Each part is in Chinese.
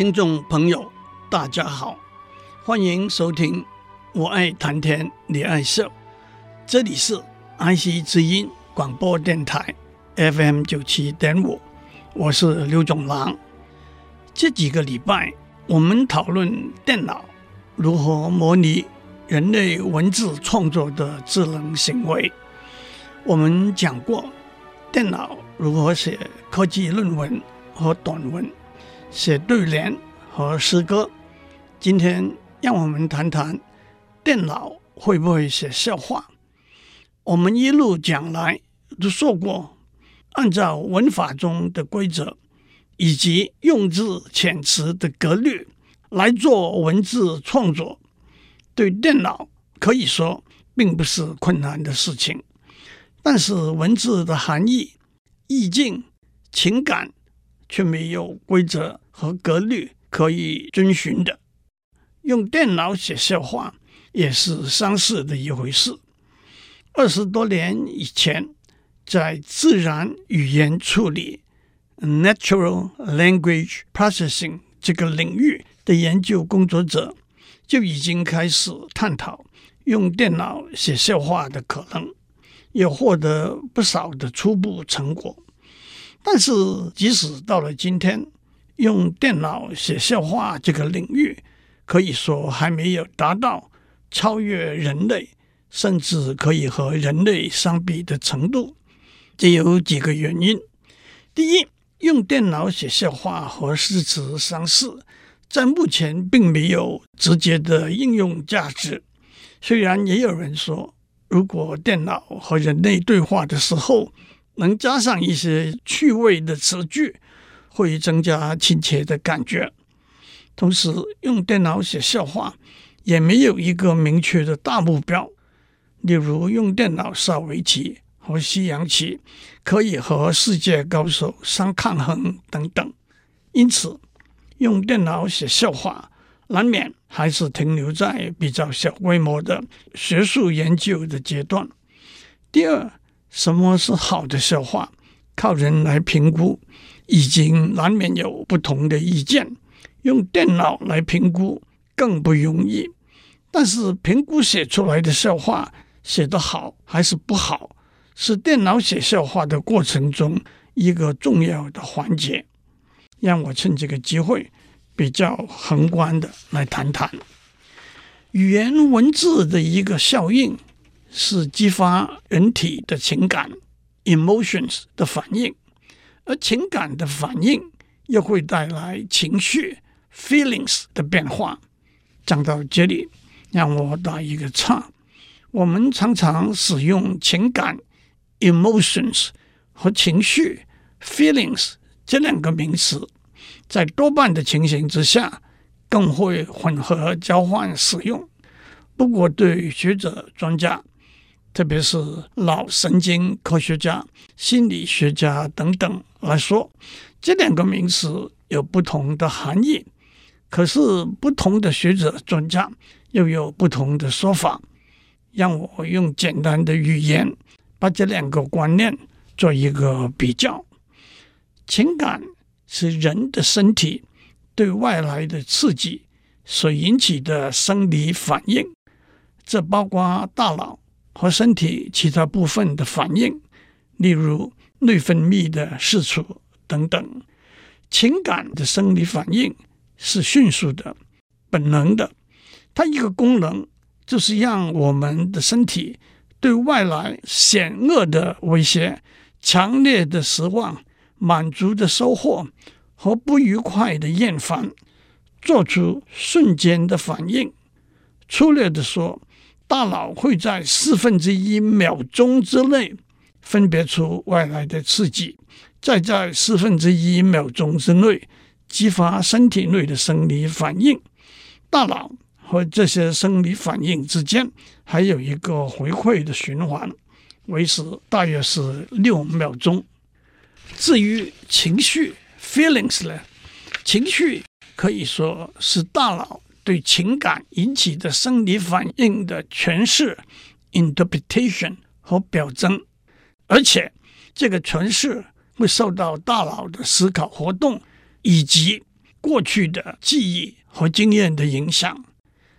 听众朋友，大家好，欢迎收听《我爱谈天，你爱笑》，这里是爱惜之音广播电台 FM 九七点五，我是刘总郎。这几个礼拜，我们讨论电脑如何模拟人类文字创作的智能行为。我们讲过，电脑如何写科技论文和短文。写对联和诗歌。今天让我们谈谈电脑会不会写笑话。我们一路讲来都说过，按照文法中的规则以及用字遣词的格律来做文字创作，对电脑可以说并不是困难的事情。但是文字的含义、意境、情感。却没有规则和格律可以遵循的，用电脑写笑话也是相似的一回事。二十多年以前，在自然语言处理 （natural language processing） 这个领域的研究工作者就已经开始探讨用电脑写笑话的可能，也获得不少的初步成果。但是，即使到了今天，用电脑写笑话这个领域，可以说还没有达到超越人类，甚至可以和人类相比的程度。这有几个原因：第一，用电脑写笑话和诗词相似，在目前并没有直接的应用价值。虽然也有人说，如果电脑和人类对话的时候，能加上一些趣味的词句，会增加亲切的感觉。同时，用电脑写笑话也没有一个明确的大目标，例如用电脑下围棋和西洋棋，可以和世界高手相抗衡等等。因此，用电脑写笑话难免还是停留在比较小规模的学术研究的阶段。第二，什么是好的笑话？靠人来评估，已经难免有不同的意见。用电脑来评估更不容易。但是评估写出来的笑话写得好还是不好，是电脑写笑话的过程中一个重要的环节。让我趁这个机会比较宏观的来谈谈语言文字的一个效应。是激发人体的情感 （emotions） 的反应，而情感的反应又会带来情绪 （feelings） 的变化。讲到这里，让我打一个岔。我们常常使用情感 （emotions） 和情绪 （feelings） 这两个名词，在多半的情形之下，更会混合交换使用。不过，对学者专家，特别是脑神经科学家、心理学家等等来说，这两个名词有不同的含义。可是，不同的学者专家又有不同的说法。让我用简单的语言把这两个观念做一个比较。情感是人的身体对外来的刺激所引起的生理反应，这包括大脑。和身体其他部分的反应，例如内分泌的释出等等。情感的生理反应是迅速的、本能的，它一个功能就是让我们的身体对外来险恶的威胁、强烈的失望、满足的收获和不愉快的厌烦，做出瞬间的反应。粗略地说，大脑会在四分之一秒钟之内分别出外来的刺激，再在四分之一秒钟之内激发身体内的生理反应。大脑和这些生理反应之间还有一个回馈的循环，维持大约是六秒钟。至于情绪 （feelings） 呢，情绪可以说是大脑对情感引起的生理反应的诠释 （interpretation） 和表征。而且，这个诠释会受到大脑的思考活动以及过去的记忆和经验的影响。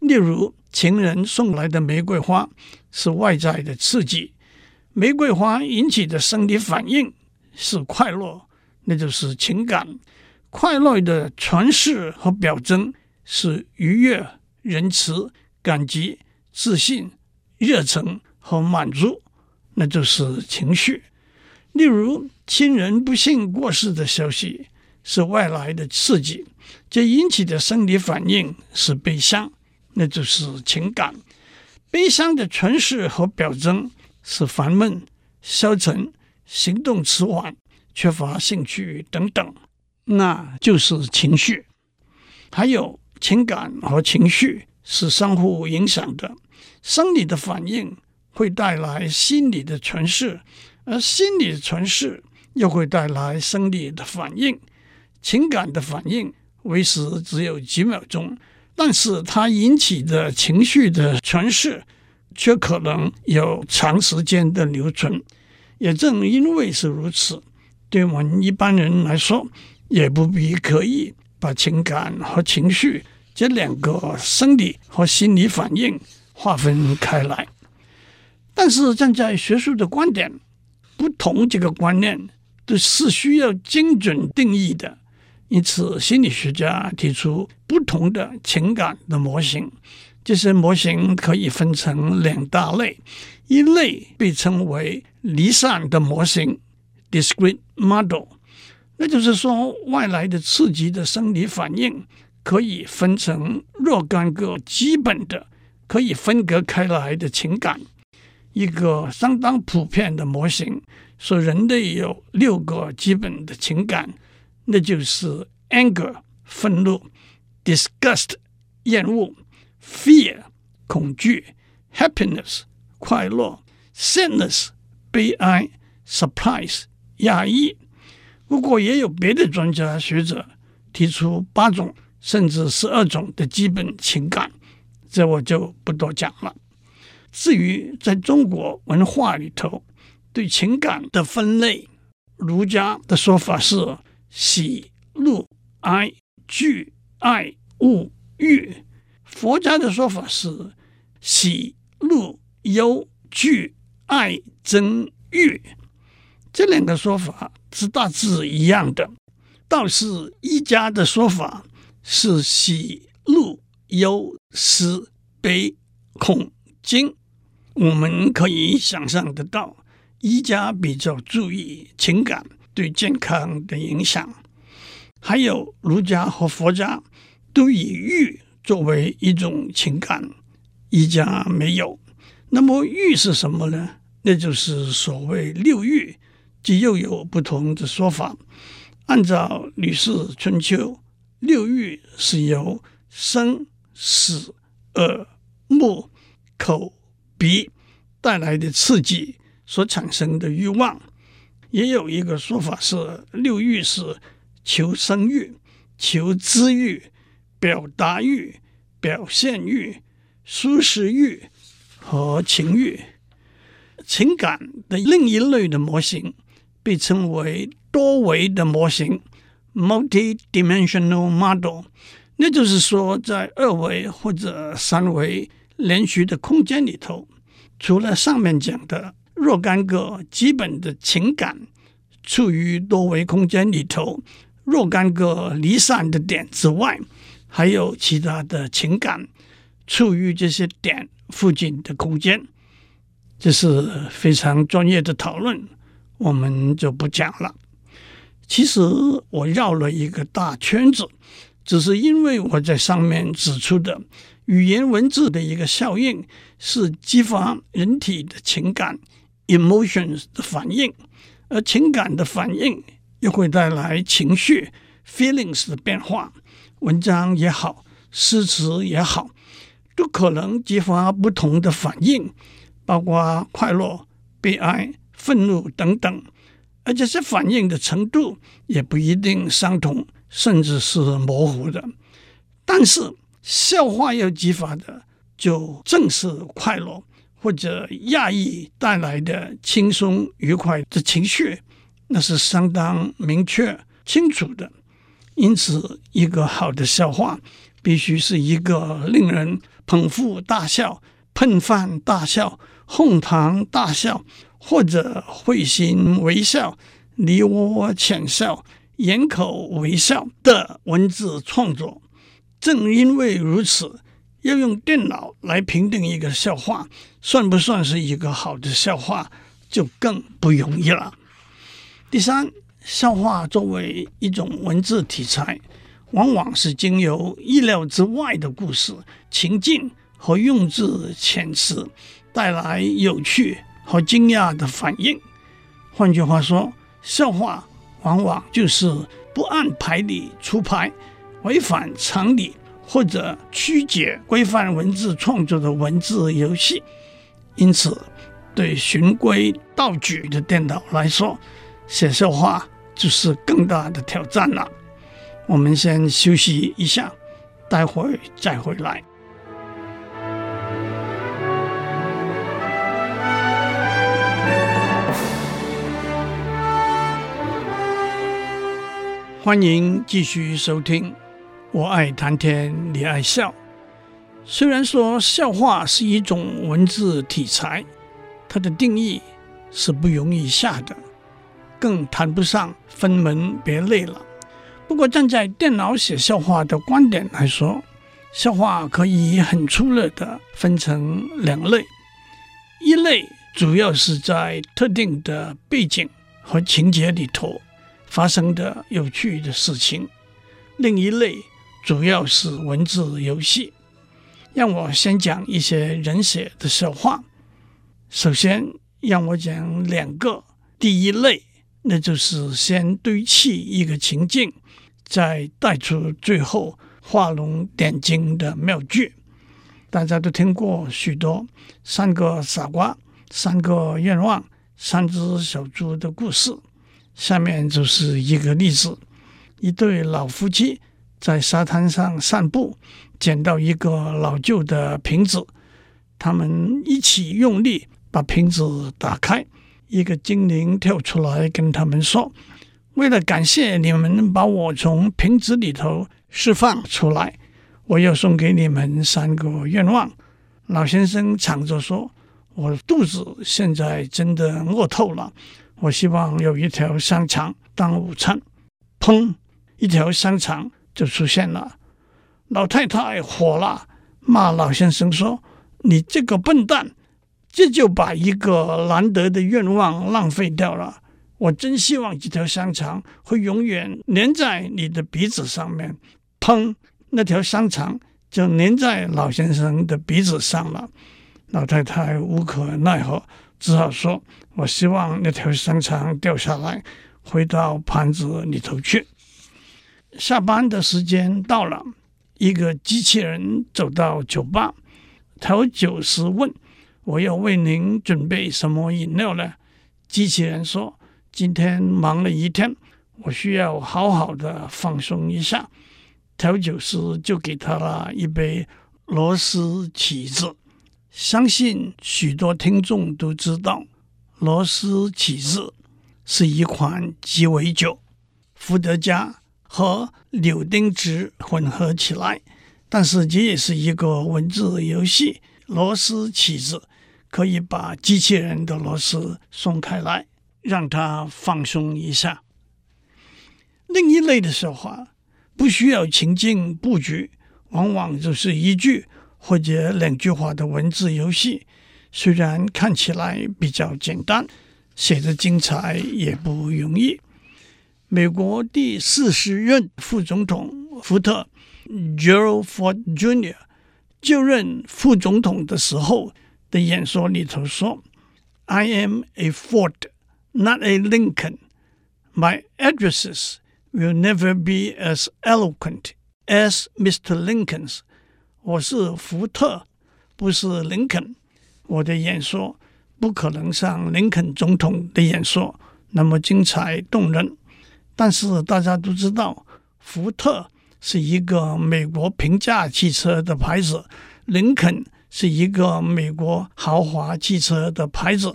例如，情人送来的玫瑰花是外在的刺激，玫瑰花引起的生理反应是快乐，那就是情感。快乐的诠释和表征是愉悦、仁慈、感激、自信、热忱和满足。那就是情绪，例如亲人不幸过世的消息是外来的刺激，这引起的生理反应是悲伤，那就是情感。悲伤的诠释和表征是烦闷、消沉、行动迟缓、缺乏兴趣等等，那就是情绪。还有情感和情绪是相互影响的，生理的反应。会带来心理的诠释，而心理的诠释又会带来生理的反应。情感的反应为时只有几秒钟，但是它引起的情绪的诠释却可能有长时间的留存。也正因为是如此，对我们一般人来说，也不必刻意把情感和情绪这两个生理和心理反应划分开来。但是站在学术的观点，不同这个观念都是需要精准定义的。因此，心理学家提出不同的情感的模型。这些模型可以分成两大类，一类被称为离散的模型 （discrete model），那就是说，外来的刺激的生理反应可以分成若干个基本的、可以分隔开来的情感。一个相当普遍的模型说，人类有六个基本的情感，那就是 anger 愤怒、disgust 厌恶、fear 恐惧、happiness 快乐、sadness 悲哀、surprise 压抑。不过也有别的专家学者提出八种甚至十二种的基本情感，这我就不多讲了。至于在中国文化里头，对情感的分类，儒家的说法是喜、怒、哀、惧、爱、恶、欲；佛家的说法是喜、怒、忧、惧、爱、憎、欲。这两个说法是大致一样的，倒是一家的说法是喜、怒、忧、思、悲、恐、惊。我们可以想象得到，医家比较注意情感对健康的影响，还有儒家和佛家都以欲作为一种情感，医家没有。那么欲是什么呢？那就是所谓六欲，即又有不同的说法。按照《吕氏春秋》，六欲是由生、死、耳、目、口。鼻带来的刺激所产生的欲望，也有一个说法是六欲是求生欲、求知欲、表达欲、表现欲、舒适欲和情欲。情感的另一类的模型被称为多维的模型 （multi-dimensional model），那就是说，在二维或者三维连续的空间里头。除了上面讲的若干个基本的情感处于多维空间里头，若干个离散的点之外，还有其他的情感处于这些点附近的空间，这是非常专业的讨论，我们就不讲了。其实我绕了一个大圈子，只是因为我在上面指出的。语言文字的一个效应是激发人体的情感 emotions 的反应，而情感的反应又会带来情绪 feelings 的变化。文章也好，诗词也好，都可能激发不同的反应，包括快乐、悲哀、愤怒等等，而这些反应的程度也不一定相同，甚至是模糊的。但是笑话要激发的，就正是快乐或者压抑带来的轻松愉快的情绪，那是相当明确清楚的。因此，一个好的笑话必须是一个令人捧腹大笑、喷饭大笑、哄堂大笑，或者会心微笑、梨涡浅笑、掩口微笑的文字创作。正因为如此，要用电脑来评定一个笑话算不算是一个好的笑话，就更不容易了。第三。笑话作为一种文字题材，往往是经由意料之外的故事情境和用字遣词带来有趣和惊讶的反应。换句话说，笑话往往就是不按牌理出牌、违反常理或者曲解规范文字创作的文字游戏。因此，对循规蹈矩的电脑来说，写笑话。就是更大的挑战了。我们先休息一下，待会再回来。欢迎继续收听。我爱谈天，你爱笑。虽然说笑话是一种文字题材，它的定义是不容易下的。更谈不上分门别类了。不过，站在电脑写笑话的观点来说，笑话可以很粗略地分成两类：一类主要是在特定的背景和情节里头发生的有趣的事情；另一类主要是文字游戏。让我先讲一些人写的笑话。首先，让我讲两个。第一类。那就是先堆砌一个情境，再带出最后画龙点睛的妙句。大家都听过许多三个傻瓜、三个愿望、三只小猪的故事。下面就是一个例子：一对老夫妻在沙滩上散步，捡到一个老旧的瓶子，他们一起用力把瓶子打开。一个精灵跳出来跟他们说：“为了感谢你们把我从瓶子里头释放出来，我要送给你们三个愿望。”老先生抢着说：“我肚子现在真的饿透了，我希望有一条香肠当午餐。”砰！一条香肠就出现了。老太太火了，骂老先生说：“你这个笨蛋！”这就把一个难得的愿望浪费掉了。我真希望这条香肠会永远粘在你的鼻子上面。砰！那条香肠就粘在老先生的鼻子上了。老太太无可奈何，只好说：“我希望那条香肠掉下来，回到盘子里头去。”下班的时间到了，一个机器人走到酒吧，调酒师问。我要为您准备什么饮料呢？机器人说：“今天忙了一天，我需要好好的放松一下。”调酒师就给他了一杯螺丝起子。相信许多听众都知道，螺丝起子是一款鸡尾酒，伏特加和柳丁汁混合起来。但是这也是一个文字游戏，螺丝起子。可以把机器人的螺丝松开来，让它放松一下。另一类的说话不需要情境布局，往往就是一句或者两句话的文字游戏。虽然看起来比较简单，写得精彩也不容易。美国第四十任副总统福特 （Gerald Ford Jr.） 就任副总统的时候。的演说里头说 I am a Ford, not a Lincoln. My addresses will never be as eloquent as Mr. Lincoln's. 我是福特，不是林肯。我的演说不可能像林肯总统的演说那么精彩动人。但是大家都知道，福特是一个美国平价汽车的牌子，林肯是一个美国豪华汽车的牌子。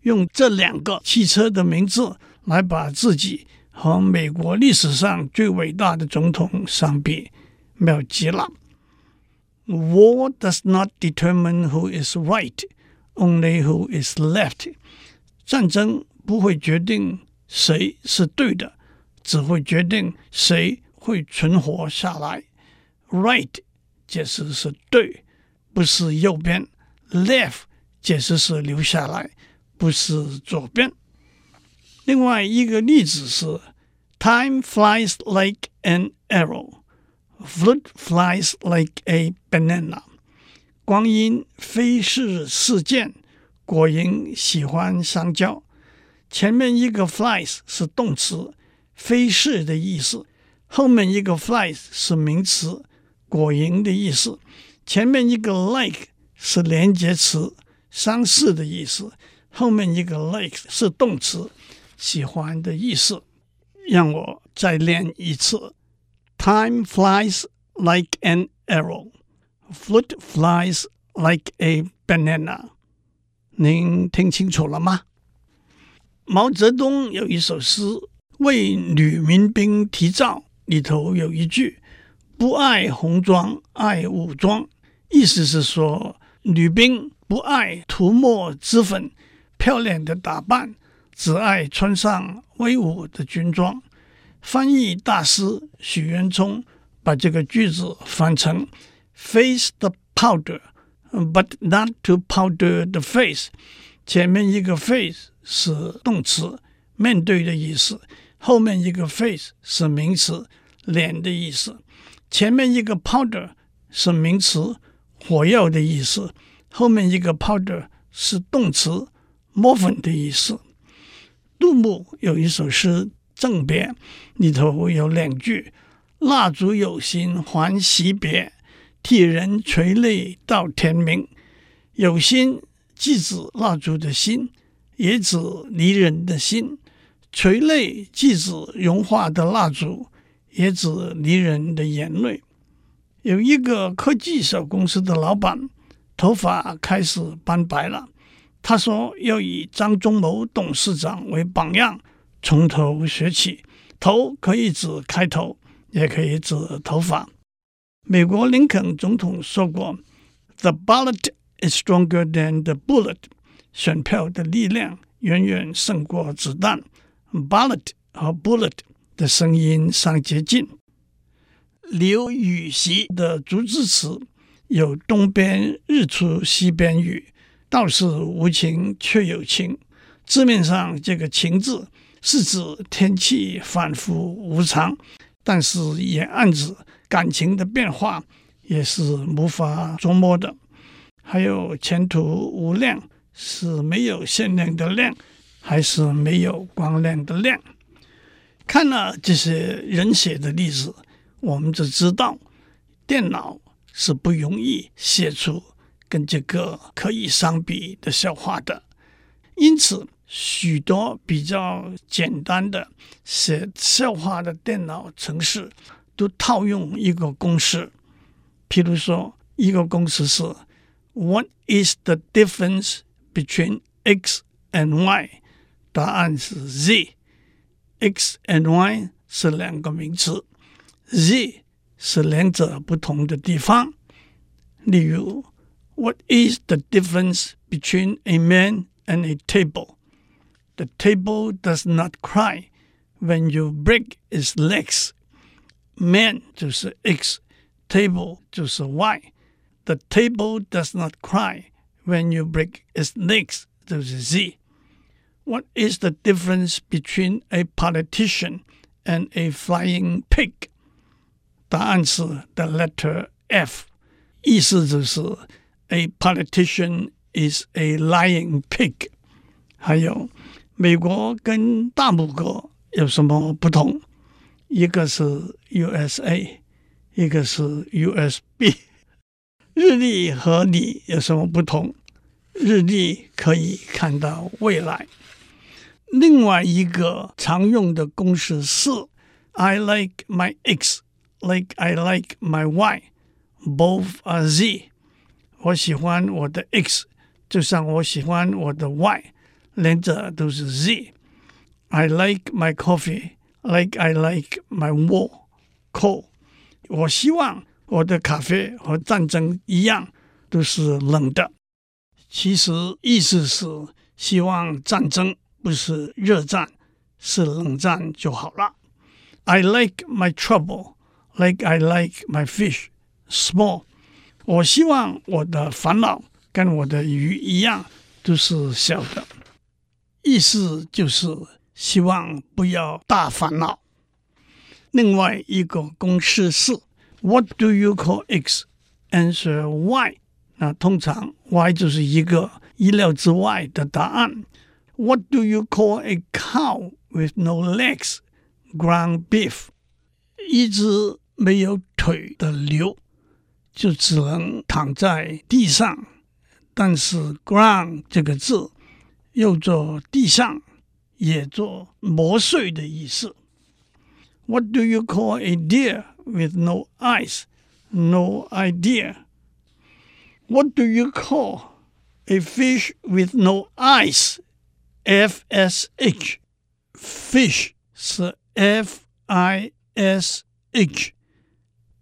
用这两个汽车的名字来把自己和美国历史上最伟大的总统相比，妙极了。War does not determine who is right, only who is left。战争不会决定谁是对的，只会决定谁会存活下来。Right 解释是对，不是右边；left 解释是留下来。不是左边。另外一个例子是：Time flies like an arrow, Fruit flies like a banana。光阴飞逝似箭，果蝇喜欢香蕉。前面一个 flies 是动词，飞逝的意思；后面一个 flies 是名词，果蝇的意思。前面一个 like 是连接词，相似的意思。后面一个 like 是动词，喜欢的意思。让我再练一次：Time flies like an arrow, fruit flies like a banana。您听清楚了吗？毛泽东有一首诗《为女民兵题造》，里头有一句：“不爱红装爱武装”，意思是说女兵不爱涂抹脂粉。漂亮的打扮，只爱穿上威武的军装。翻译大师许渊冲把这个句子翻成：Face the powder, but not to powder the face。前面一个 face 是动词，面对的意思；后面一个 face 是名词，脸的意思。前面一个 powder 是名词，火药的意思；后面一个 powder 是动词。磨粉的意思。杜牧有一首诗《赠别》，里头有两句：“蜡烛有心还惜别，替人垂泪到天明。”有心既指蜡烛的心，也指离人的心；垂泪既指融化的蜡烛，也指离人的眼泪。有一个科技小公司的老板，头发开始斑白了。他说：“要以张忠谋董事长为榜样，从头学起。头可以指开头，也可以指头发。”美国林肯总统说过：“The ballot is stronger than the bullet。”选票的力量远远胜过子弹。Ballot 和 bullet 的声音相接近。刘禹锡的竹枝词有“东边日出西边雨”。道是无晴却有晴，字面上这个“晴”字是指天气反复无常，但是也暗指感情的变化也是无法捉摸的。还有前途无量，是没有限量的量，还是没有光亮的亮？看了这些人写的例子，我们就知道电脑是不容易写出。跟这个可以相比的笑话的，因此许多比较简单的写笑话的电脑程式都套用一个公式。譬如说，一个公式是 “What is the difference between X and Y？” 答案是 Z。X and Y 是两个名词，Z 是两者不同的地方。例如。What is the difference between a man and a table? The table does not cry when you break its legs. Man 就是 X，table 就是 Y。The table does not cry when you break its legs 就是 Z。What is the difference between a politician and a flying pig? 答案是 the letter F，意思就是。A politician is a lying pig。 还有 美国跟大拇哥有什么不同？一个是 USA，一个是 USB。日历和你有什么不同？日历可以看到未来。另外一个常用的公式是 I like my X like I like my Y, both are Z。我喜欢我的 X，就像我喜欢我的 Y，两者都是 Z。I like my coffee like I like my war, cold。我希望我的咖啡和战争一样，都是冷的。其实意思是希望战争。不是热战，是冷战就好了。I like my trouble like I like my fish small。我希望我的烦恼跟我的鱼一样，都是小的。 意思就是希望不要大烦恼。另外一个公式是 What do you call X? Answer Y。那通常 Y 就是一个意料之外的答案。What do you call a cow with no legs? Ground beef。一只没有腿的牛，就只能躺在地上。但是 ground 这个字又做地上，也做磨碎的意思。What do you call a deer with no eyes? No idea. What do you call a fish with no eyes? F S H，fish 是 F I S H，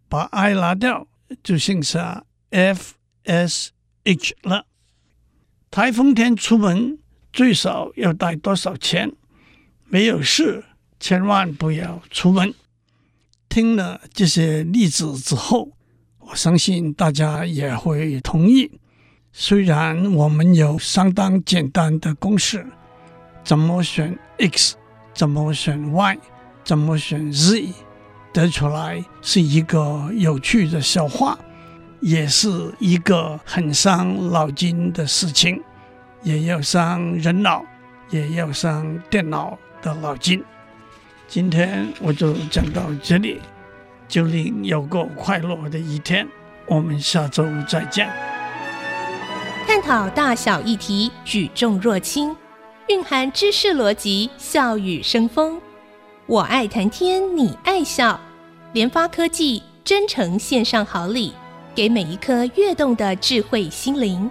把 I 拿掉就剩下 F S H 了。台风天出门 最少要带多少钱？没有事，千万不要出门。听了这些例子之后，我相信大家也会同意。虽然我们有相当简单的公式。怎么选 X？怎么选 Y？怎么选 Z？得出来是一个有趣的笑话，也是一个很伤脑筋的事情，也要伤人脑，也要伤电脑的脑筋。今天我就讲到这里，祝您有个快乐的一天，我们下周再见。探讨大小议题，举重若轻。蕴含知识逻辑，笑语生风。我爱谈天，你爱笑。联发科技真诚献上好礼，给每一颗跃动的智慧心灵。